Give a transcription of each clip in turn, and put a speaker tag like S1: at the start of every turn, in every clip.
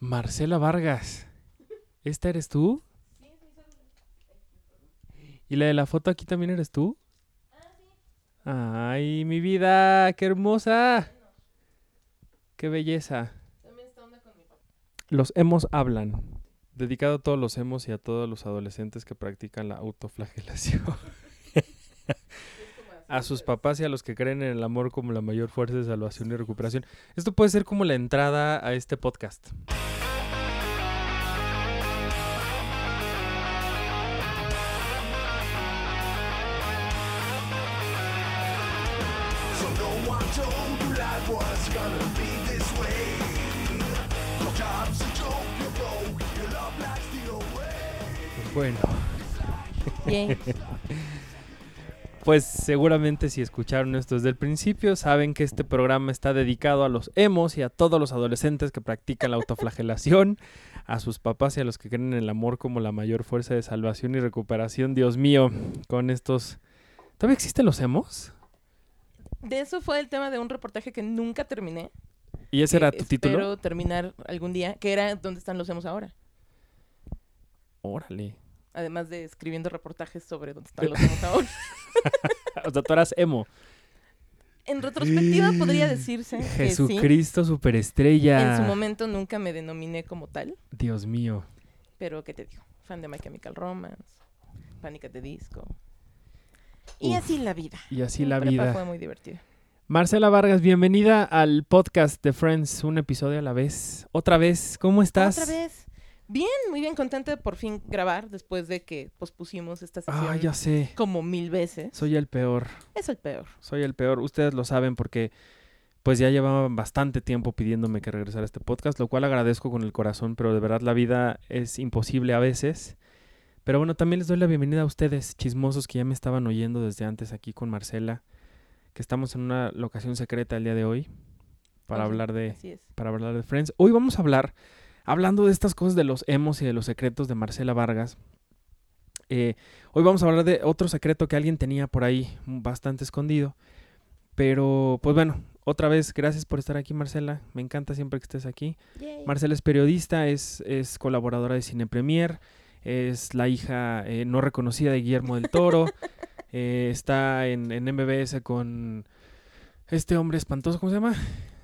S1: Marcela Vargas. ¿Esta eres tú? ¿Y la de la foto aquí también eres tú? Ay, mi vida, qué hermosa. Qué belleza. Los hemos hablan. Dedicado a todos los hemos y a todos los adolescentes que practican la autoflagelación. a sus papás y a los que creen en el amor como la mayor fuerza de salvación y recuperación. Esto puede ser como la entrada a este podcast. Pues bueno,
S2: Yay.
S1: pues seguramente si escucharon esto desde el principio, saben que este programa está dedicado a los emos y a todos los adolescentes que practican la autoflagelación, a sus papás y a los que creen en el amor como la mayor fuerza de salvación y recuperación. Dios mío, con estos... ¿Todavía existen los emos?
S2: De eso fue el tema de un reportaje que nunca terminé.
S1: ¿Y ese era tu título?
S2: Espero terminar algún día, que era ¿Dónde están los hemos ahora?
S1: Órale.
S2: Además de escribiendo reportajes sobre dónde están los ahora.
S1: O sea, tú eras emo.
S2: En retrospectiva podría decirse que sí.
S1: Jesucristo superestrella.
S2: En su momento nunca me denominé como tal,
S1: Dios mío.
S2: pero ¿qué te digo? Fan de My Chemical Romance, Panic at the Disco. Y
S1: Uf,
S2: así la vida.
S1: Y así la
S2: prepa
S1: vida.
S2: fue muy divertida.
S1: Marcela Vargas, bienvenida al podcast de Friends, un episodio a la vez. Otra vez, ¿cómo estás?
S2: Otra vez. Bien, muy bien contenta de por fin grabar después de que pospusimos esta sesión
S1: Ah, ya sé.
S2: como mil veces.
S1: Soy el peor.
S2: Es el peor.
S1: Soy el peor. Ustedes lo saben porque pues ya llevaban bastante tiempo pidiéndome que regresara a este podcast, lo cual agradezco con el corazón, pero de verdad la vida es imposible a veces. Pero bueno, también les doy la bienvenida a ustedes, chismosos que ya me estaban oyendo desde antes aquí con Marcela, que estamos en una locación secreta el día de hoy para hablar de
S2: Así es.
S1: para hablar de Friends. Hoy vamos a hablar, hablando de estas cosas de los emos y de los secretos de Marcela Vargas. eh, hoy vamos a hablar de otro secreto que alguien tenía por ahí bastante escondido. Pero, pues bueno, otra vez, gracias por estar aquí, Marcela. Me encanta siempre que estés aquí.
S2: Yay.
S1: Marcela es periodista, es, es colaboradora de Cine Premier, es la hija eh, no reconocida de Guillermo del Toro, eh, está en, en MBS con este hombre espantoso, ¿cómo se llama?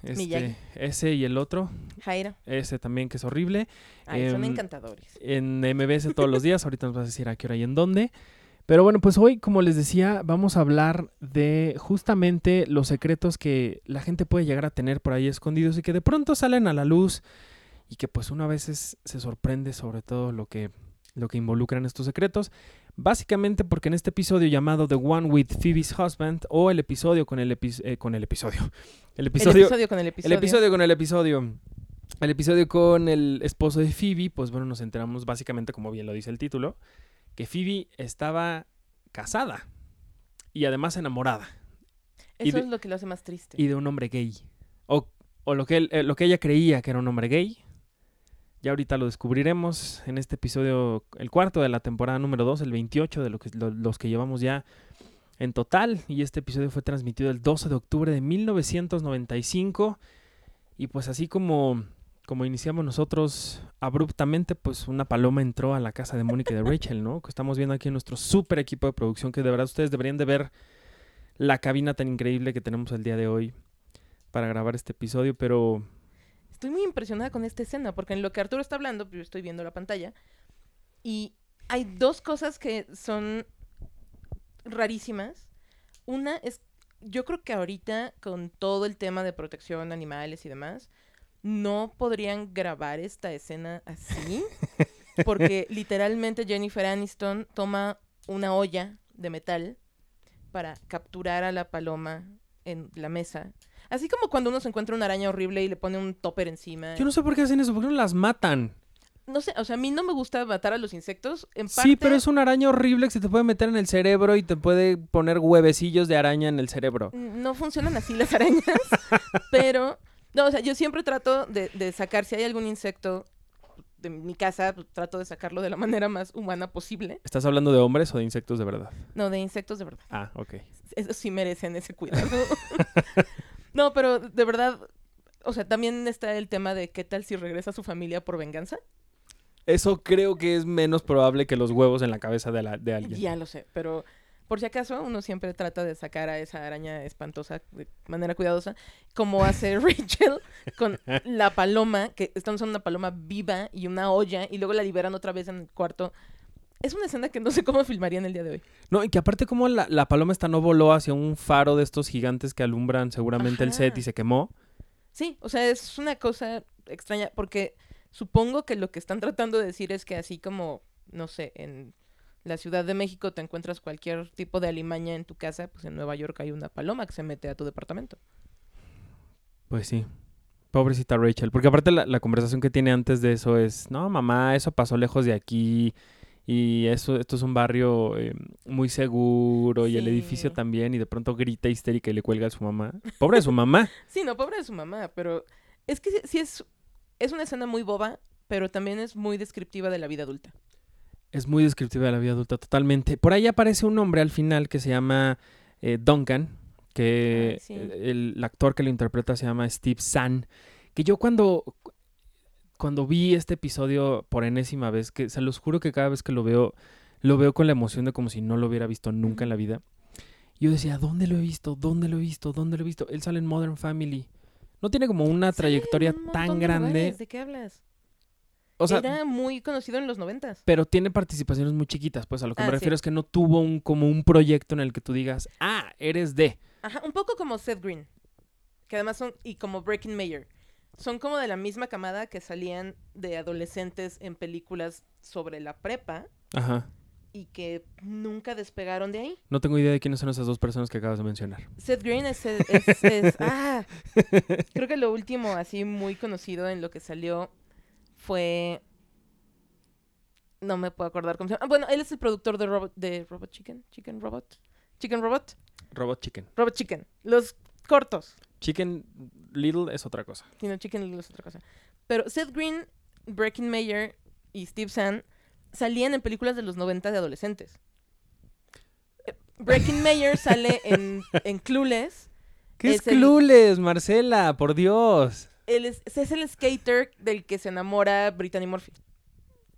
S1: Este,
S2: Miyagi.
S1: ese y el otro,
S2: Jaira.
S1: ese también que es horrible.
S2: Ay, son
S1: Em,
S2: encantadores.
S1: En MBS todos los días, ahorita nos vas a decir a qué hora y en dónde. Pero bueno, pues hoy, como les decía, vamos a hablar de justamente los secretos que la gente puede llegar a tener por ahí escondidos y que de pronto salen a la luz y que pues una vez se sorprende sobre todo lo que, lo que involucran estos secretos. Básicamente porque en este episodio llamado The One with Phoebe's Husband o el episodio con el, epi- eh, con el episodio. El
S2: El
S1: episodio,
S2: con el episodio.
S1: el episodio con el episodio. El episodio con el esposo de Phoebe, pues bueno, nos enteramos básicamente, como bien lo dice el título, que Phoebe estaba casada y además enamorada
S2: Eso
S1: de-
S2: es lo que lo hace más triste.
S1: y de un hombre gay. O, o lo, que él- eh, lo que ella creía que era un hombre gay. Ya ahorita lo descubriremos en este episodio, el cuarto de la temporada número 2, el 28 de lo que, lo- los que llevamos ya en total. Y este episodio fue transmitido el 12 de octubre de 1995. Y pues así como, como iniciamos nosotros abruptamente, pues una paloma entró a la casa de Mónica y de Rachel, ¿no? Que estamos viendo aquí en nuestro super equipo de producción, que de verdad ustedes deberían de ver la cabina tan increíble que tenemos el día de hoy para grabar este episodio, pero
S2: Estoy muy impresionada con esta escena, porque en lo que Arturo está hablando, yo estoy viendo la pantalla, y hay dos cosas que son rarísimas. Una es, yo creo que ahorita con todo el tema de protección a animales y demás, no podrían grabar esta escena así, porque literalmente Jennifer Aniston toma una olla de metal para capturar a la paloma en la mesa. Así como cuando uno se encuentra una araña horrible y le pone un topper encima.
S1: yo no sé por qué hacen eso, ¿por qué no las matan?
S2: No sé, o sea, a mí no me gusta matar a los insectos. En parte,
S1: Sí, pero es una araña horrible que se te puede meter en el cerebro y te puede poner huevecillos de araña en el cerebro.
S2: no funcionan así las arañas. pero, no, o sea, yo siempre trato de, de sacar, si hay algún insecto de mi casa, pues, trato de sacarlo de la manera más humana posible.
S1: ¿Estás hablando de hombres o de insectos de verdad?
S2: No, de insectos de verdad.
S1: Ah, ok.
S2: Esos sí merecen ese cuidado. no, pero de verdad, O sea, también está el tema de qué tal si regresa a su familia por venganza.
S1: Eso creo que es menos probable que los huevos en la cabeza de, la- de alguien.
S2: Ya lo sé, pero por si acaso uno siempre trata de sacar a esa araña espantosa de manera cuidadosa, como hace Rachel con la paloma, que están usando una paloma viva y una olla y luego la liberan otra vez en el cuarto. Es una escena que no sé cómo filmarían el día de hoy.
S1: No, y que aparte como la, la paloma esta no voló hacia un faro de estos gigantes que alumbran seguramente el set y se quemó.
S2: Sí, o sea, es una cosa extraña porque supongo que lo que están tratando de decir es que así como, no sé, en la Ciudad de México te encuentras cualquier tipo de alimaña en tu casa, pues en Nueva York hay una paloma que se mete a tu departamento.
S1: Pues sí. Pobrecita Rachel. Porque aparte la, la conversación que tiene antes de eso es, no, mamá, eso pasó lejos de aquí. Y eso, esto es un barrio eh, muy seguro y el edificio también. Y de pronto grita histérica y le cuelga a su mamá. Pobre de su mamá.
S2: Sí, no, pobre de su mamá, pero es que sí, sí es, es una escena muy boba, pero también es muy descriptiva de la vida adulta.
S1: Es muy descriptiva de la vida adulta, totalmente. Por ahí aparece un hombre al final que se llama eh, Duncan, que
S2: sí.
S1: eh, el, el actor que lo interpreta se llama Steve Zahn. Que yo cuando, cuando vi este episodio por enésima vez, que se los juro que cada vez que lo veo, lo veo con la emoción de como si no lo hubiera visto nunca en la vida. Yo decía, ¿dónde lo he visto? ¿Dónde lo he visto? ¿Dónde lo he visto? Él sale en Modern Family. No tiene como una trayectoria
S2: un
S1: tan
S2: de
S1: grande.
S2: ¿De qué hablas?
S1: O sea,
S2: Era muy conocido en los noventas.
S1: pero tiene participaciones muy chiquitas, pues a lo que
S2: Ah,
S1: me
S2: sí.
S1: refiero es que no tuvo un como un proyecto en el que tú digas, ah, eres de.
S2: Ajá, un poco como Seth Green. Que además son, y como Breaking Mayer. Son como de la misma camada que salían de adolescentes en películas sobre la prepa
S1: Ajá.
S2: y que nunca despegaron de ahí.
S1: No tengo idea de quiénes son esas dos personas que acabas de mencionar.
S2: Seth Green es, es- es- ah, creo que lo último así muy conocido en lo que salió fue no me puedo acordar cómo se llama. Ah, bueno, él es el productor de Robot de Robot Chicken, Chicken Robot, Chicken Robot,
S1: Robot Chicken.
S2: Robot Chicken, los cortos.
S1: Chicken Little es otra cosa.
S2: Sino Chicken Little es otra cosa. Pero Seth Green, Breaking Mayer y Steve Zahn salían en películas de los 90 de adolescentes. Breaking Mayer sale en, en Clueless.
S1: ¿Qué es,
S2: Es el-
S1: Clueless, Marcela? Por Dios.
S2: Él es, es el skater del que se enamora Brittany Murphy.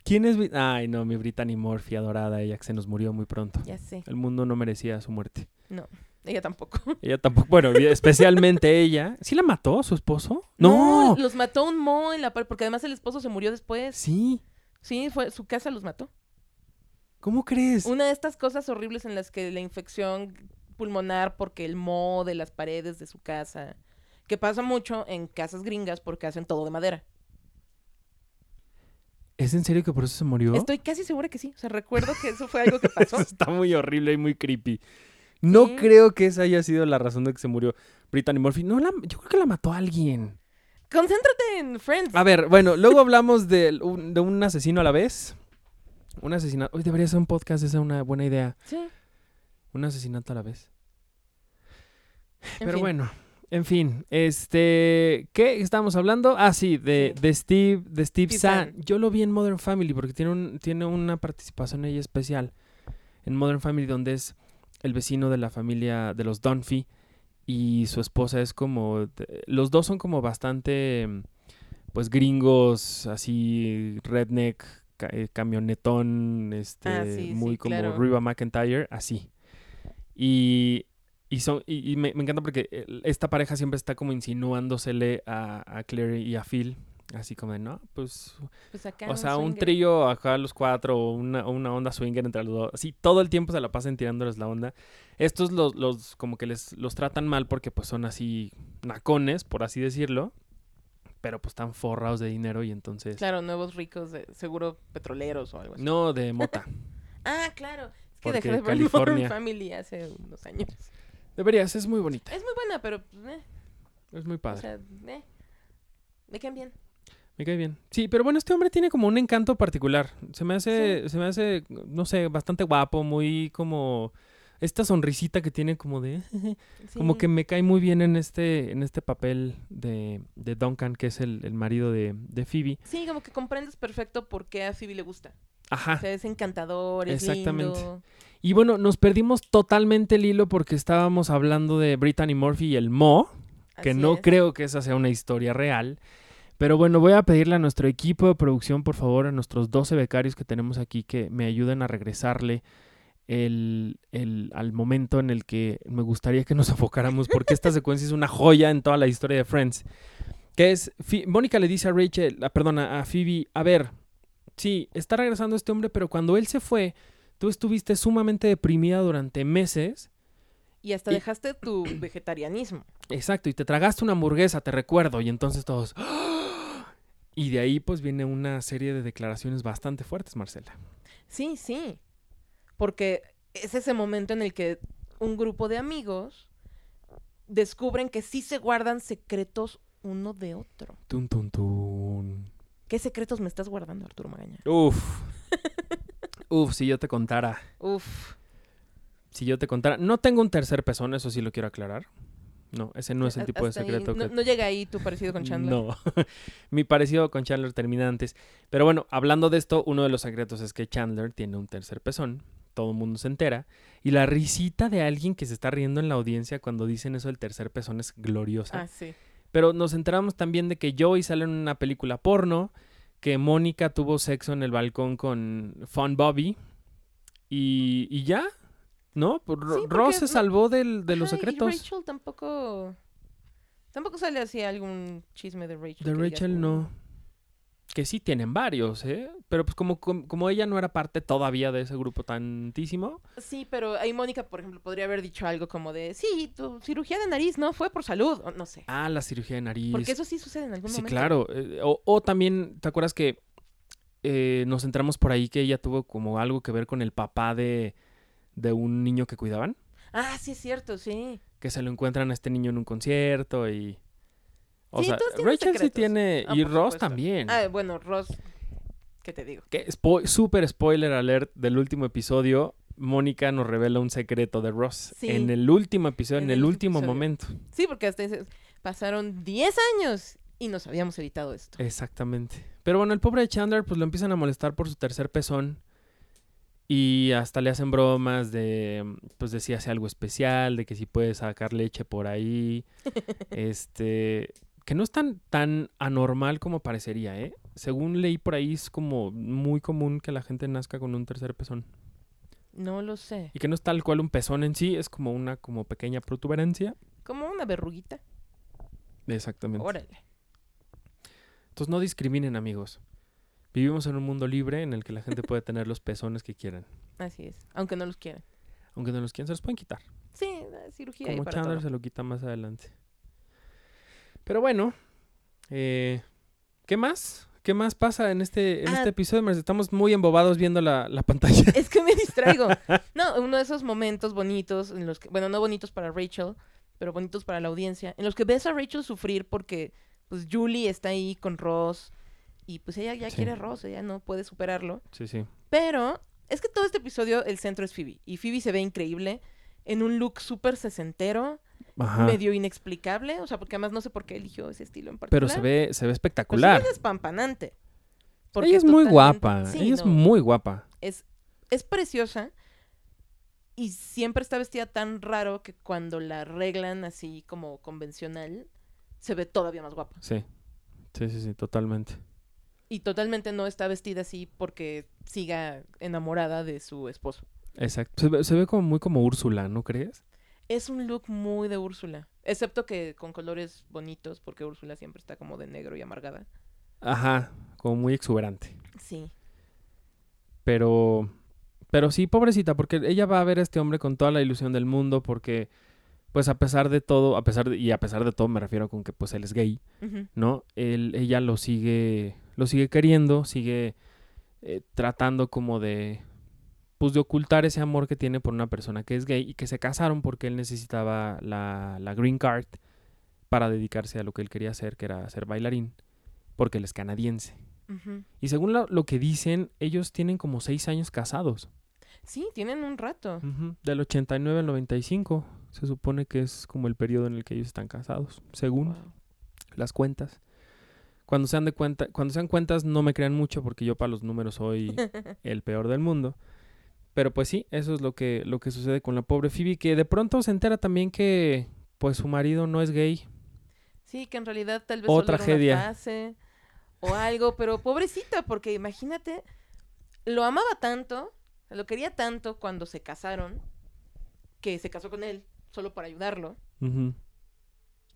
S1: ¿Quién es? Ay, no, mi Brittany Murphy adorada, ella que se nos murió muy pronto.
S2: Ya sé.
S1: El mundo no merecía su muerte.
S2: No, ella tampoco.
S1: Ella tampoco, bueno, especialmente ella. ¿Sí la mató su esposo? No.
S2: Los mató un mo en la par porque además el esposo se murió después.
S1: Sí.
S2: Sí, fue su casa los mató.
S1: ¿Cómo crees?
S2: Una de estas cosas horribles en las que la infección pulmonar porque el moho de las paredes de su casa, que pasa mucho en casas gringas porque hacen todo de madera.
S1: ¿Es en serio que por eso se murió?
S2: Estoy casi segura que sí. O sea, recuerdo que eso fue algo que pasó.
S1: Está muy horrible y muy creepy. No creo que esa haya sido la razón de que se murió Brittany Murphy. No, la- yo creo que la mató a alguien.
S2: Concéntrate en Friends.
S1: A ver, bueno, luego hablamos de un, de un asesino a la vez. Un asesinato. Hoy debería ser un podcast, esa es una buena idea.
S2: Sí.
S1: Un asesinato a la vez.
S2: en
S1: Pero
S2: fin.
S1: bueno, en fin, este, ¿qué estábamos hablando? Ah, sí, de,
S2: Sí.
S1: de Steve, de Steve
S2: Steve
S1: Zahn.
S2: Zahn.
S1: Yo lo vi en Modern Family porque tiene un, tiene una participación ella especial en Modern Family donde es el vecino de la familia de los Dunphy y su esposa es como, los dos son como bastante, mm, pues gringos, así redneck, ca- eh, camionetón, este,
S2: Ah, sí,
S1: muy
S2: sí,
S1: como
S2: claro.
S1: Riva McIntyre, así. Y, y, son, y, y me, me encanta porque el- esta pareja siempre está como insinuándosele a, a Claire y a Phil. Así como de, no, pues.
S2: Pues acá
S1: O sea, un trío acá los cuatro, o una, o una onda swinger entre los dos. Así, todo el tiempo se la pasan tirándoles la onda. Estos los, los como que les los tratan mal porque pues son así nacones, por así decirlo. Pero pues están forrados de dinero y entonces.
S2: Claro, nuevos ricos, de, seguro petroleros o algo así.
S1: No, de mota.
S2: Ah, claro. Es que dejé de ver
S1: California.
S2: Family hace unos años.
S1: Deberías, es muy bonita.
S2: Es muy buena, pero eh,
S1: Es muy
S2: o
S1: padre.
S2: sea, eh, me caen bien.
S1: Me cae bien. Sí, pero bueno, este hombre tiene como un encanto particular. Se me hace, se me hace, no sé, bastante guapo, muy como esta sonrisita que tiene como de, como que me cae muy bien en este, en este papel de, de Duncan, que es el, el marido de, de Phoebe.
S2: Sí, como que comprendes perfecto por qué a Phoebe le gusta. O
S1: Ajá.
S2: sea, es encantador, es
S1: Exactamente.
S2: lindo.
S1: Y bueno, nos perdimos totalmente el hilo porque estábamos hablando de Brittany Murphy y el Mo. que
S2: Así
S1: no
S2: es.
S1: creo que esa sea una historia real. Pero bueno, voy a pedirle a nuestro equipo de producción, por favor, a nuestros 12 becarios que tenemos aquí, que me ayuden a regresarle el, el- al momento en el que me gustaría que nos enfocáramos, porque esta secuencia es una joya en toda la historia de Friends. Que es, Mónica le dice a Rachel, a- perdona, a Phoebe, a ver, sí, está regresando este hombre, pero cuando él se fue, tú estuviste sumamente deprimida durante meses.
S2: Y hasta
S1: Y-
S2: dejaste tu vegetarianismo.
S1: Exacto, y te tragaste una hamburguesa, te recuerdo, y entonces todos... ¡Ah! Y de ahí pues viene una serie de declaraciones bastante fuertes, Marcela.
S2: Sí, sí. Porque es ese momento en el que un grupo de amigos descubren que sí se guardan secretos uno de otro.
S1: Tun, tun, tun.
S2: ¿Qué secretos me estás guardando, Arturo Magaña?
S1: Uf. Uf, si yo te contara.
S2: Uf.
S1: Si yo te contara. No tengo un tercer pezón, eso sí lo quiero aclarar. No, ese no es el
S2: a-
S1: tipo de
S2: ahí
S1: secreto
S2: no,
S1: que...
S2: no llega ahí tu parecido con Chandler.
S1: No, mi parecido con Chandler termina antes. Pero bueno, hablando de esto, uno de los secretos es que Chandler tiene un tercer pezón. Todo el mundo se entera. Y la risita de alguien que se está riendo en la audiencia cuando dicen eso del tercer pezón es gloriosa.
S2: Ah, sí.
S1: Pero nos enteramos también de que Joey sale en una película porno, que Mónica tuvo sexo en el balcón con Fun Bobby. Y, y ya, ¿no?
S2: Sí,
S1: Ross se salvó del- de los
S2: Ajá, y
S1: secretos.
S2: Rachel tampoco. Tampoco sale así algún chisme de Rachel.
S1: De Rachel
S2: "Mm".
S1: no. Que sí tienen varios, ¿eh? Pero pues como, como, como ella no era parte todavía de ese grupo tantísimo.
S2: Sí, pero ahí Mónica, por ejemplo, podría haber dicho algo como de: Sí, tu cirugía de nariz no fue por salud. o no sé.
S1: Ah, la cirugía de nariz.
S2: Porque eso sí sucede en algún
S1: Sí,
S2: momento.
S1: claro. eh, o, o también, ¿te acuerdas que eh, nos entramos por ahí que ella tuvo como algo que ver con el papá de, de un niño que cuidaban?
S2: Ah, sí, es cierto, sí.
S1: Que se lo encuentran a este niño en un concierto y... O
S2: Sí,
S1: sea, Rachel sí tiene...
S2: Ah,
S1: y Ross
S2: supuesto.
S1: también.
S2: Ah, bueno, Ross. ¿Qué te digo?
S1: Que spo- super spoiler alert del último episodio. Mónica nos revela un secreto de Ross.
S2: Sí.
S1: En el último episodio, en,
S2: En
S1: el,
S2: el
S1: último
S2: episodio.
S1: momento.
S2: Sí, porque hasta pasaron 10 años y nos habíamos evitado esto.
S1: Exactamente. Pero bueno, el pobre Chandler pues lo empiezan a molestar por su tercer pezón. Y hasta le hacen bromas de, pues de si hace algo especial, de que si puede sacar leche por ahí. este, que no es tan, tan anormal como parecería, ¿eh? Según leí por ahí es como muy común que la gente nazca con un tercer pezón.
S2: No lo sé.
S1: Y que no es tal cual un pezón en sí, es como una como pequeña protuberancia.
S2: Como una verruguita.
S1: Exactamente.
S2: Órale.
S1: Entonces no discriminen, amigos. Vivimos en un mundo libre en el que la gente puede tener los pezones que quieran.
S2: Así es. Aunque no los quieran.
S1: Aunque no los quieran, se los pueden quitar.
S2: Sí, la cirugía
S1: Como
S2: para
S1: Chandler
S2: todo.
S1: se lo quita más adelante. Pero bueno, eh, ¿qué más? ¿Qué más pasa en este, en
S2: Ah.
S1: este episodio? Merce? Estamos muy embobados viendo la, la pantalla.
S2: Es que me distraigo. No, uno de esos momentos bonitos en los que, bueno, no bonitos para Rachel, pero bonitos para la audiencia, en los que ves a Rachel sufrir porque, pues, Julie está ahí con Ross y, pues, ella ya
S1: Sí.
S2: quiere Ross, ella no puede superarlo.
S1: Sí, sí.
S2: Pero es que todo este episodio, el centro es Phoebe. Y Phoebe se ve increíble en un look súper sesentero,
S1: Ajá.
S2: medio inexplicable. O sea, porque además no sé por qué eligió ese estilo en
S1: Pero
S2: particular.
S1: se ve, se ve
S2: Pero sí
S1: espectacular.
S2: es despampanante.
S1: Ella es muy guapa.
S2: sí,
S1: Ella es muy guapa.
S2: es, es preciosa y siempre está vestida tan raro que cuando la arreglan así como convencional, se ve todavía más guapa.
S1: Sí. Sí, sí, sí, totalmente.
S2: Y totalmente no está vestida así porque siga enamorada de su esposo.
S1: Exacto. Se ve, se ve como muy como Úrsula, ¿no crees?
S2: Es un look muy de Úrsula, excepto que con colores bonitos, porque Úrsula siempre está como de negro y amargada.
S1: Ajá. Como muy exuberante.
S2: Sí.
S1: Pero, pero sí, pobrecita, porque ella va a ver a este hombre con toda la ilusión del mundo, porque, pues a pesar de todo, a pesar de, y a pesar de todo me refiero con que pues él es gay. ¿no? Él, ella lo sigue, lo sigue queriendo, sigue eh, tratando como de, pues de ocultar ese amor que tiene por una persona que es gay y que se casaron porque él necesitaba la, la green card para dedicarse a lo que él quería hacer, que era ser bailarín, porque él es canadiense. Y según lo, lo que dicen, ellos tienen como seis años casados.
S2: Sí, tienen un rato.
S1: Ujú, Del 89 al 95. Se supone que es como el periodo en el que ellos están casados, según
S2: Wow.
S1: las cuentas. Cuando sean de cuenta, cuando sean cuentas no me crean mucho porque yo para los números soy el peor del mundo. Pero pues sí, eso es lo que lo que sucede con la pobre Phoebe que de pronto se entera también que pues su marido no es gay.
S2: Sí, que en realidad tal vez
S1: O
S2: solo era
S1: tragedia.
S2: una fase o algo, pero pobrecita, porque imagínate, lo amaba tanto, lo quería tanto cuando se casaron, que se casó con él solo para ayudarlo,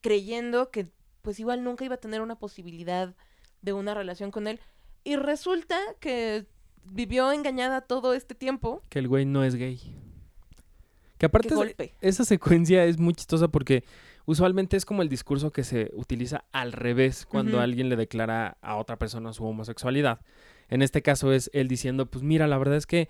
S2: creyendo que pues igual nunca iba a tener una posibilidad de una relación con él. Y resulta que vivió engañada todo este tiempo.
S1: Que el güey no es gay. Que aparte
S2: golpe.
S1: esa secuencia es muy chistosa porque usualmente es como el discurso que se utiliza al revés cuando alguien le declara a otra persona su homosexualidad. En este caso es él diciendo, pues mira, la verdad es que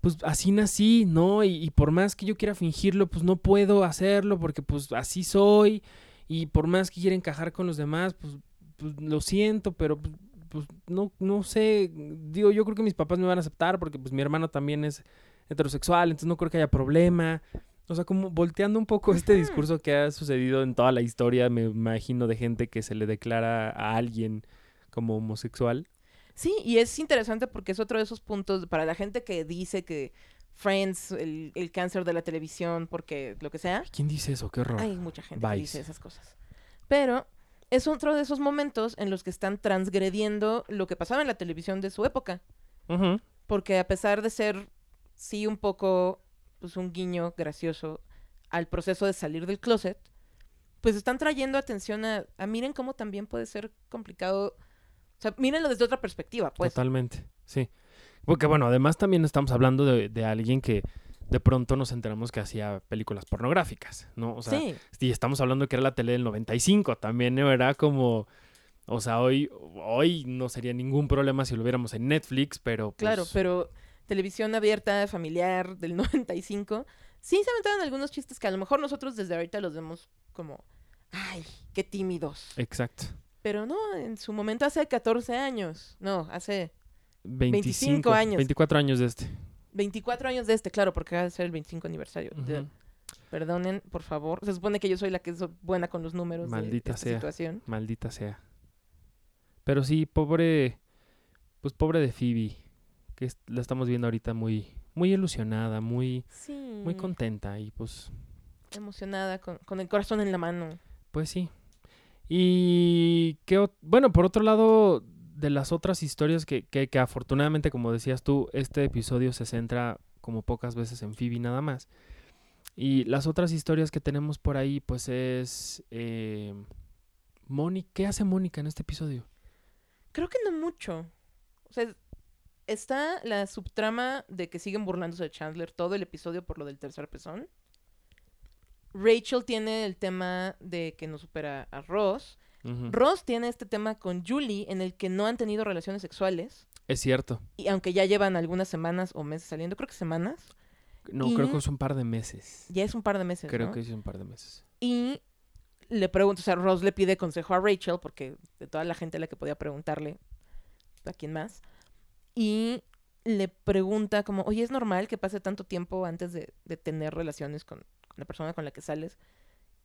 S1: pues así nací, ¿no? Y, y por más que yo quiera fingirlo, pues no puedo hacerlo porque pues así soy. Y por más que quiera encajar con los demás, pues, pues lo siento, pero pues, pues, no, no sé. Digo, yo creo que mis papás me van a aceptar porque pues mi hermano también es heterosexual, entonces no creo que haya problema. O sea, como volteando un poco este discurso que ha sucedido en toda la historia, me imagino, de gente que se le declara a alguien como homosexual.
S2: Sí, y es interesante porque es otro de esos puntos para la gente que dice que Friends, el, el cáncer de la televisión, porque lo que sea.
S1: ¿Quién dice eso? Qué horror.
S2: Hay mucha gente que dice esas cosas. Pero es otro de esos momentos en los que están transgrediendo lo que pasaba en la televisión de su época. Porque a pesar de ser, sí, un poco, pues un guiño gracioso al proceso de salir del closet, pues están trayendo atención a, a miren cómo también puede ser complicado. O sea, mírenlo desde otra perspectiva, pues.
S1: Totalmente, sí. Porque bueno, además también estamos hablando de, de alguien que de pronto nos enteramos que hacía películas pornográficas, ¿no? O sea,
S2: sí,
S1: y estamos hablando que era la tele del 95, también ¿no? era como, o sea, hoy, hoy no sería ningún problema si lo viéramos en Netflix, pero pues,
S2: claro, pero televisión abierta, familiar, del 95, sí se aventaron algunos chistes que a lo mejor nosotros desde ahorita los vemos como, ay, qué tímidos.
S1: Exacto.
S2: Pero no, en su momento hace 14 años, no, hace
S1: 25,
S2: años.
S1: 24 años de este.
S2: 24 años de este, claro, porque va a ser el 25 aniversario. Perdonen, por favor. Se supone que yo soy la que es buena con los números
S1: Maldita
S2: de esta
S1: sea.
S2: situación.
S1: Maldita sea. Pero sí, pobre, pues pobre de Phoebe, que es- la estamos viendo ahorita muy, muy ilusionada, muy,
S2: Sí.
S1: muy contenta y pues
S2: emocionada, con, con el corazón en la mano.
S1: Pues sí. Y que, bueno, por otro lado, de las otras historias que, que, afortunadamente, como decías tú, este episodio se centra como pocas veces en Phoebe nada más. Y las otras historias que tenemos por ahí, pues es... Eh, ¿qué hace Mónica en este episodio?
S2: Creo que no mucho. O sea, está la subtrama de que siguen burlándose de Chandler todo el episodio por lo del tercer pezón. Rachel tiene el tema de que no supera a Ross.
S1: Ujú.
S2: Ross tiene este tema con Julie en el que no han tenido relaciones sexuales.
S1: Es cierto.
S2: Y aunque ya llevan algunas semanas o meses saliendo, creo que semanas,
S1: No, creo que es un par de meses.
S2: ya es un par de meses.
S1: Creo
S2: ¿no?
S1: que es un par de meses.
S2: Y le pregunto, o sea, Ross le pide consejo a Rachel, porque de toda la gente a la que podía preguntarle, ¿a quién más? Y le pregunta como, oye, ¿es normal que pase tanto tiempo antes de, de tener relaciones con, con la persona con la que sales?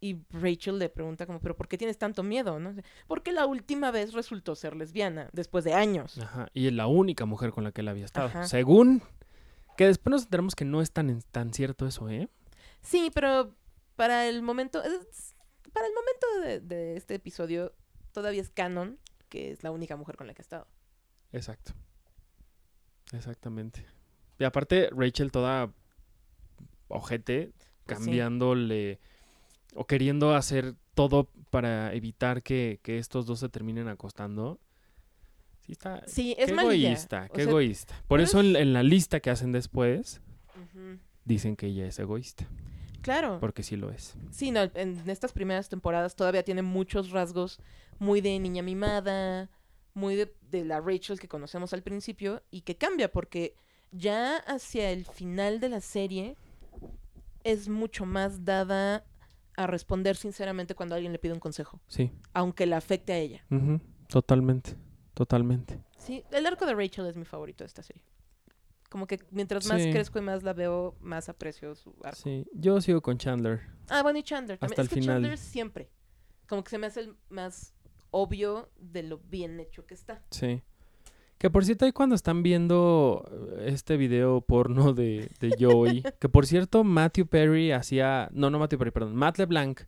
S2: Y Rachel le pregunta como, ¿pero por qué tienes tanto miedo? ¿no? Porque la última vez resultó ser lesbiana, después de años.
S1: Ajá. Y es la única mujer con la que él había estado.
S2: Ajá.
S1: Según... Que después nos enteramos que no es tan, tan cierto eso, ¿eh?
S2: Sí, pero para el momento, es- para el momento de, de este episodio, todavía es canon que es la única mujer con la que ha estado.
S1: Exacto. Exactamente. Y aparte, Rachel toda ojete,
S2: sí.
S1: O queriendo hacer todo para evitar que, que estos dos se terminen acostando. Sí, está.
S2: Sí, es
S1: qué egoísta,
S2: O
S1: qué
S2: sea,
S1: egoísta. Por eso en,
S2: es-
S1: en la lista que hacen después dicen que ella es egoísta,
S2: Claro.
S1: porque sí lo es.
S2: Sí, no, en estas primeras temporadas todavía tiene muchos rasgos muy de niña mimada, muy de, de la Rachel que conocemos al principio y que cambia porque ya hacia el final de la serie es mucho más dada a responder sinceramente cuando alguien le pide un consejo,
S1: Sí,
S2: aunque la afecte a ella.
S1: totalmente, totalmente.
S2: Sí, el arco de Rachel es mi favorito de esta serie. Como que mientras más
S1: Sí.
S2: crezco y más la veo, más aprecio su arco.
S1: Sí, yo sigo con Chandler.
S2: Ah, bueno, y Chandler también.
S1: Hasta
S2: es
S1: el
S2: que
S1: final.
S2: Chandler siempre. Como que se me hace el más obvio de lo bien hecho que está.
S1: Sí. Que por cierto, ahí cuando están viendo eh, este video porno de, de Joey, que por cierto, Matthew Perry hacía. No, no Matthew Perry, perdón. Matt LeBlanc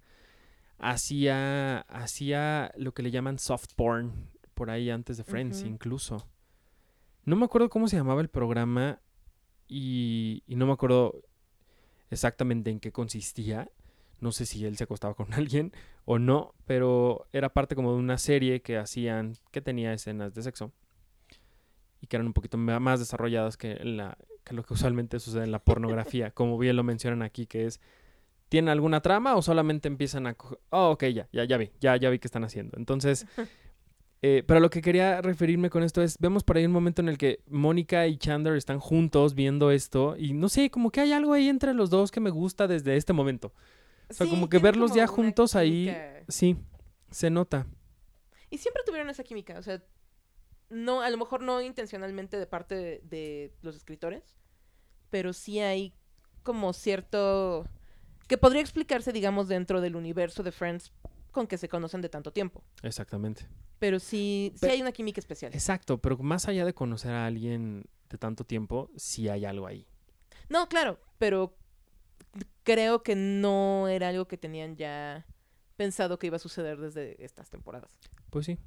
S1: hacía, hacía lo que le llaman soft porn por ahí antes de Friends incluso. No me acuerdo cómo se llamaba el programa y, y no me acuerdo exactamente en qué consistía. No sé si él se acostaba con alguien o no, pero era parte como de una serie que hacían, que tenía escenas de sexo y que eran un poquito más desarrolladas que, la, que lo que usualmente sucede en la pornografía, como bien lo mencionan aquí, que es, ¿tienen alguna trama o solamente empiezan a... Oh, ok, ya, ya, ya vi, ya, ya vi qué están haciendo. Entonces, eh, pero lo que quería referirme con esto es, vemos por ahí un momento en el que Mónica y Chandler están juntos viendo esto y no sé, como que hay algo ahí entre los dos que me gusta desde este momento. O sea, como que verlos ya
S2: como
S1: juntos ahí-. Sí, se nota.
S2: Y siempre tuvieron esa química, o sea, no, a lo mejor no intencionalmente de parte de, de los escritores, pero sí hay como cierto que podría explicarse, digamos, dentro del universo de Friends con que se conocen de tanto tiempo.
S1: Exactamente.
S2: Pero sí, sí
S1: Pe-
S2: hay una química especial.
S1: Exacto, pero más allá de conocer a alguien de tanto tiempo, sí hay algo ahí.
S2: No, claro, pero creo que no era algo que tenían ya pensado que iba a suceder desde estas temporadas.
S1: Pues sí,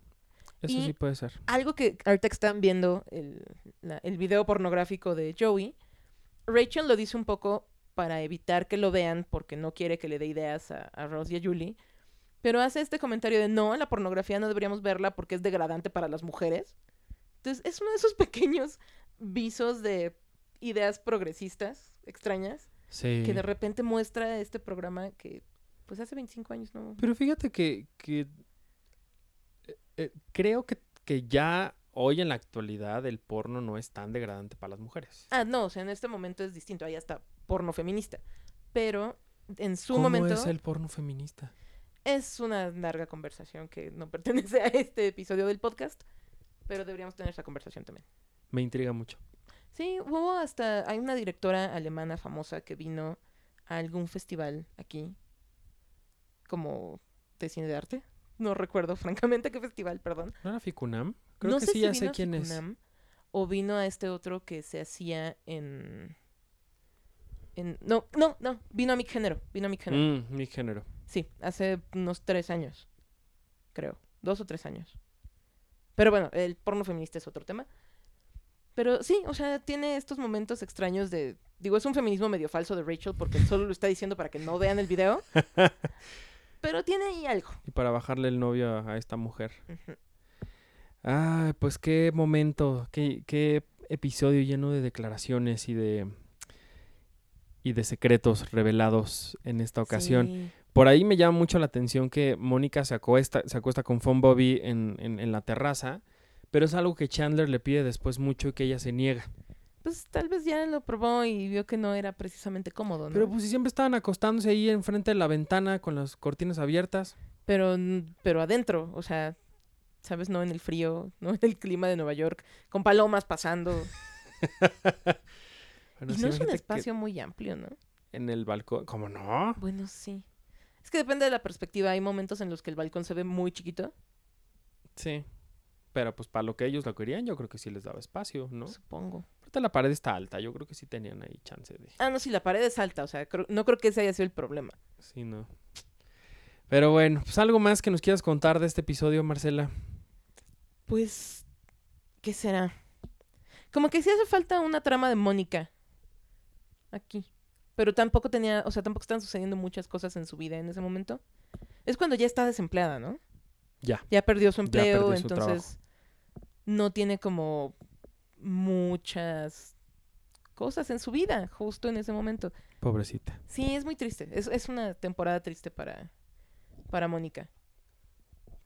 S1: eso
S2: Y-
S1: sí puede ser.
S2: algo que ahorita están viendo el, la- el video pornográfico de Joey, Rachel lo dice un poco para evitar que lo vean porque no quiere que le dé ideas a, a Ross y a Julie. Pero hace este comentario de no, la pornografía no deberíamos verla porque es degradante para las mujeres. Entonces es uno de esos pequeños visos de ideas progresistas extrañas
S1: Sí.
S2: que de repente muestra este programa que pues hace 25 años no...
S1: Pero fíjate que, que, eh, creo que, que ya hoy en la actualidad el porno no es tan degradante para las mujeres.
S2: Ah, no, o sea, en este momento es distinto, ahí está porno feminista. Pero en su
S1: ¿Cómo
S2: momento
S1: es el porno feminista?
S2: es una larga conversación que no pertenece a este episodio del podcast, pero deberíamos tener esa conversación también.
S1: Me intriga mucho.
S2: Sí, hubo hasta, hay una directora alemana famosa que vino a algún festival aquí, como de cine de arte. No recuerdo francamente qué festival, perdón.
S1: ¿No era Ficunam? Creo
S2: no
S1: que
S2: sé
S1: sí,
S2: si
S1: ya
S2: vino
S1: sé quién es.
S2: Ficunam O vino a este otro que se hacía en... en no, no, no, vino a mi género, vino a mi género.
S1: Mm, mi género.
S2: Sí, hace unos tres años, creo, dos o tres años. Pero bueno, el porno feminista es otro tema. Pero sí, o sea, tiene estos momentos extraños de... Digo, es un feminismo medio falso de Rachel porque solo lo está diciendo para que no vean el video. pero tiene ahí algo.
S1: Y para bajarle el novio a, a esta mujer. Ah, pues qué momento, qué, qué episodio lleno de declaraciones y de y de secretos revelados en esta ocasión.
S2: Sí.
S1: Por ahí me llama mucho la atención que Mónica se acuesta, se acuesta con Fon Bobby en, en- en la terraza, pero es algo que Chandler le pide después mucho y que ella se niega.
S2: Pues tal vez ya lo probó y vio que no era precisamente cómodo, ¿no?
S1: Pero pues si siempre estaban acostándose ahí enfrente de la ventana con las cortinas abiertas.
S2: pero, pero adentro, o sea, ¿sabes? No en el frío, no en el clima de Nueva York, con palomas pasando.
S1: Bueno,
S2: y no es un espacio muy amplio, ¿no?
S1: En el balcón, ¿cómo no?
S2: Bueno, sí. Es que depende de la perspectiva. Hay momentos en los que el balcón se ve muy chiquito,
S1: Sí. Pero pues para lo que ellos lo querían, yo creo que sí les daba espacio, ¿no?
S2: supongo.
S1: Ahorita la pared está alta, yo creo que sí tenían ahí chance de...
S2: Ah, no, sí, la pared es alta, o sea, creo- no creo que ese haya sido el problema.
S1: Sí, no. Pero bueno, pues algo más que nos quieras contar de este episodio, Marcela.
S2: Pues, ¿qué será? Como que sí hace falta una trama de Mónica aquí. Pero tampoco tenía, o sea, tampoco están sucediendo muchas cosas en su vida en ese momento. Es cuando ya está desempleada, ¿no?
S1: Ya.
S2: Ya perdió su empleo,
S1: perdió su
S2: entonces no tiene como muchas cosas en su vida justo en ese momento.
S1: Pobrecita.
S2: Sí, es muy triste. Es, es una temporada triste para, para Mónica.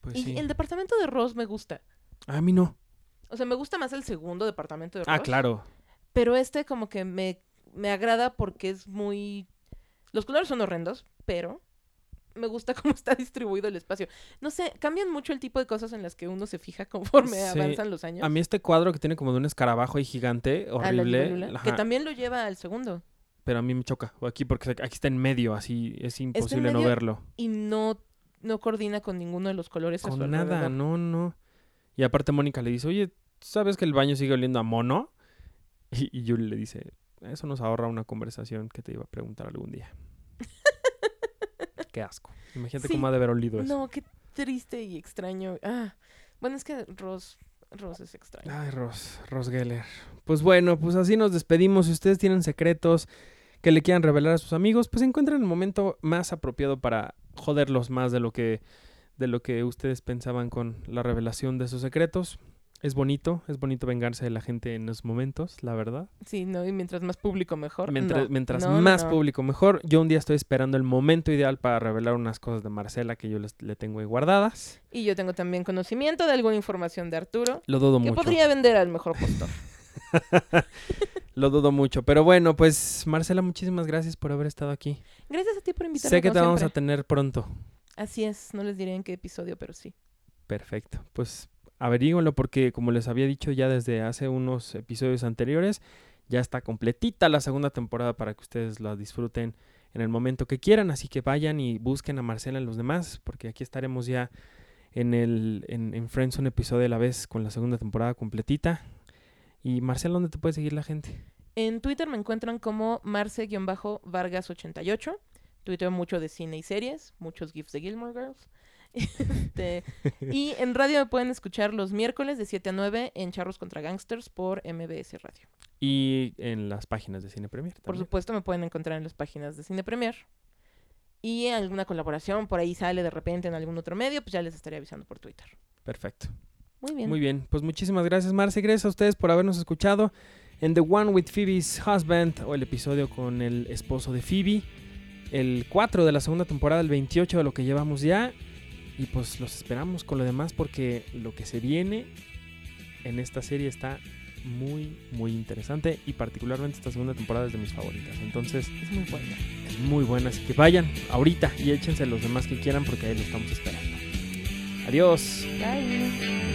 S1: Pues
S2: y
S1: sí.
S2: el departamento de Ross me gusta.
S1: A mí no.
S2: O sea, me gusta más el segundo departamento de Ross.
S1: Ah, claro.
S2: Pero este como que me, me agrada porque es muy... Los colores son horrendos, pero me gusta cómo está distribuido el espacio. No sé, cambian mucho el tipo de cosas en las que uno se fija conforme
S1: Sí.
S2: avanzan los años.
S1: A mí este cuadro que tiene como de un escarabajo ahí gigante, horrible.
S2: que también lo lleva al segundo.
S1: Pero a mí me choca. O Aquí porque aquí está en medio, así es imposible no verlo.
S2: Y no, no coordina con ninguno de los colores a su
S1: Con nada,
S2: alrededor.
S1: no, no. Y aparte Mónica le dice, oye, ¿sabes que el baño sigue oliendo a mono? Y, y Julie le dice, eso nos ahorra una conversación que te iba a preguntar algún día. Qué asco. Imagínate
S2: Sí.
S1: cómo ha de haber olido eso.
S2: No, qué triste y extraño. Ah, bueno, es que Ross, Ross es extraño.
S1: Ay, Ross, Ross Geller. Pues bueno, pues así nos despedimos. Si ustedes tienen secretos que le quieran revelar a sus amigos, pues encuentren el momento más apropiado para joderlos más de lo que de lo que ustedes pensaban con la revelación de sus secretos. Es bonito, es bonito vengarse de la gente en esos momentos, la verdad.
S2: Sí, no, y mientras más público mejor.
S1: Mientras,
S2: No,
S1: mientras
S2: no,
S1: más
S2: no.
S1: público, mejor. Yo un día estoy esperando el momento ideal para revelar unas cosas de Marcela que yo les- le tengo ahí guardadas.
S2: Y yo tengo también conocimiento de alguna información de Arturo
S1: Lo dudo
S2: que
S1: mucho.
S2: podría vender al mejor postor.
S1: Lo dudo mucho. Pero bueno, pues Marcela, muchísimas gracias por haber estado aquí.
S2: Gracias a ti por invitarme.
S1: Sé que te vamos a tener pronto.
S2: Así es, no les diré en qué episodio, pero sí.
S1: Perfecto. Pues averíguenlo porque como les había dicho ya desde hace unos episodios anteriores, ya está completita la segunda temporada para que ustedes la disfruten en el momento que quieran. Así que vayan y busquen a Marcela en los demás, porque aquí estaremos ya en el en, en Friends un episodio a la vez con la segunda temporada completita. Y Marcela, ¿dónde te puede seguir la gente?
S2: En Twitter me encuentran como Marce-Vargas88. Tuiteo mucho de cine y series, muchos GIFs de Gilmore Girls. Este, y en radio me pueden escuchar los miércoles de 7 a 9 en Charros contra Gangsters por MBS Radio.
S1: Y en las páginas de Cine Premier.
S2: Por
S1: también.
S2: supuesto, me pueden encontrar en las páginas de Cine Premier. Y alguna colaboración por ahí sale de repente en algún otro medio, pues ya les estaré avisando por Twitter.
S1: Perfecto.
S2: Muy bien.
S1: Muy bien, pues muchísimas gracias Marce, gracias a ustedes por habernos escuchado en The One with Phoebe's Husband o el episodio con el esposo de Phoebe, el 4 de la segunda temporada, el 28 de lo que llevamos ya y pues los esperamos con lo demás porque lo que se viene en esta serie está muy muy interesante y particularmente esta segunda temporada es de mis favoritas, entonces
S2: Es muy buena.
S1: es muy buena, así que vayan ahorita y échense los demás que quieran porque ahí lo estamos esperando. Adiós.
S2: Bye.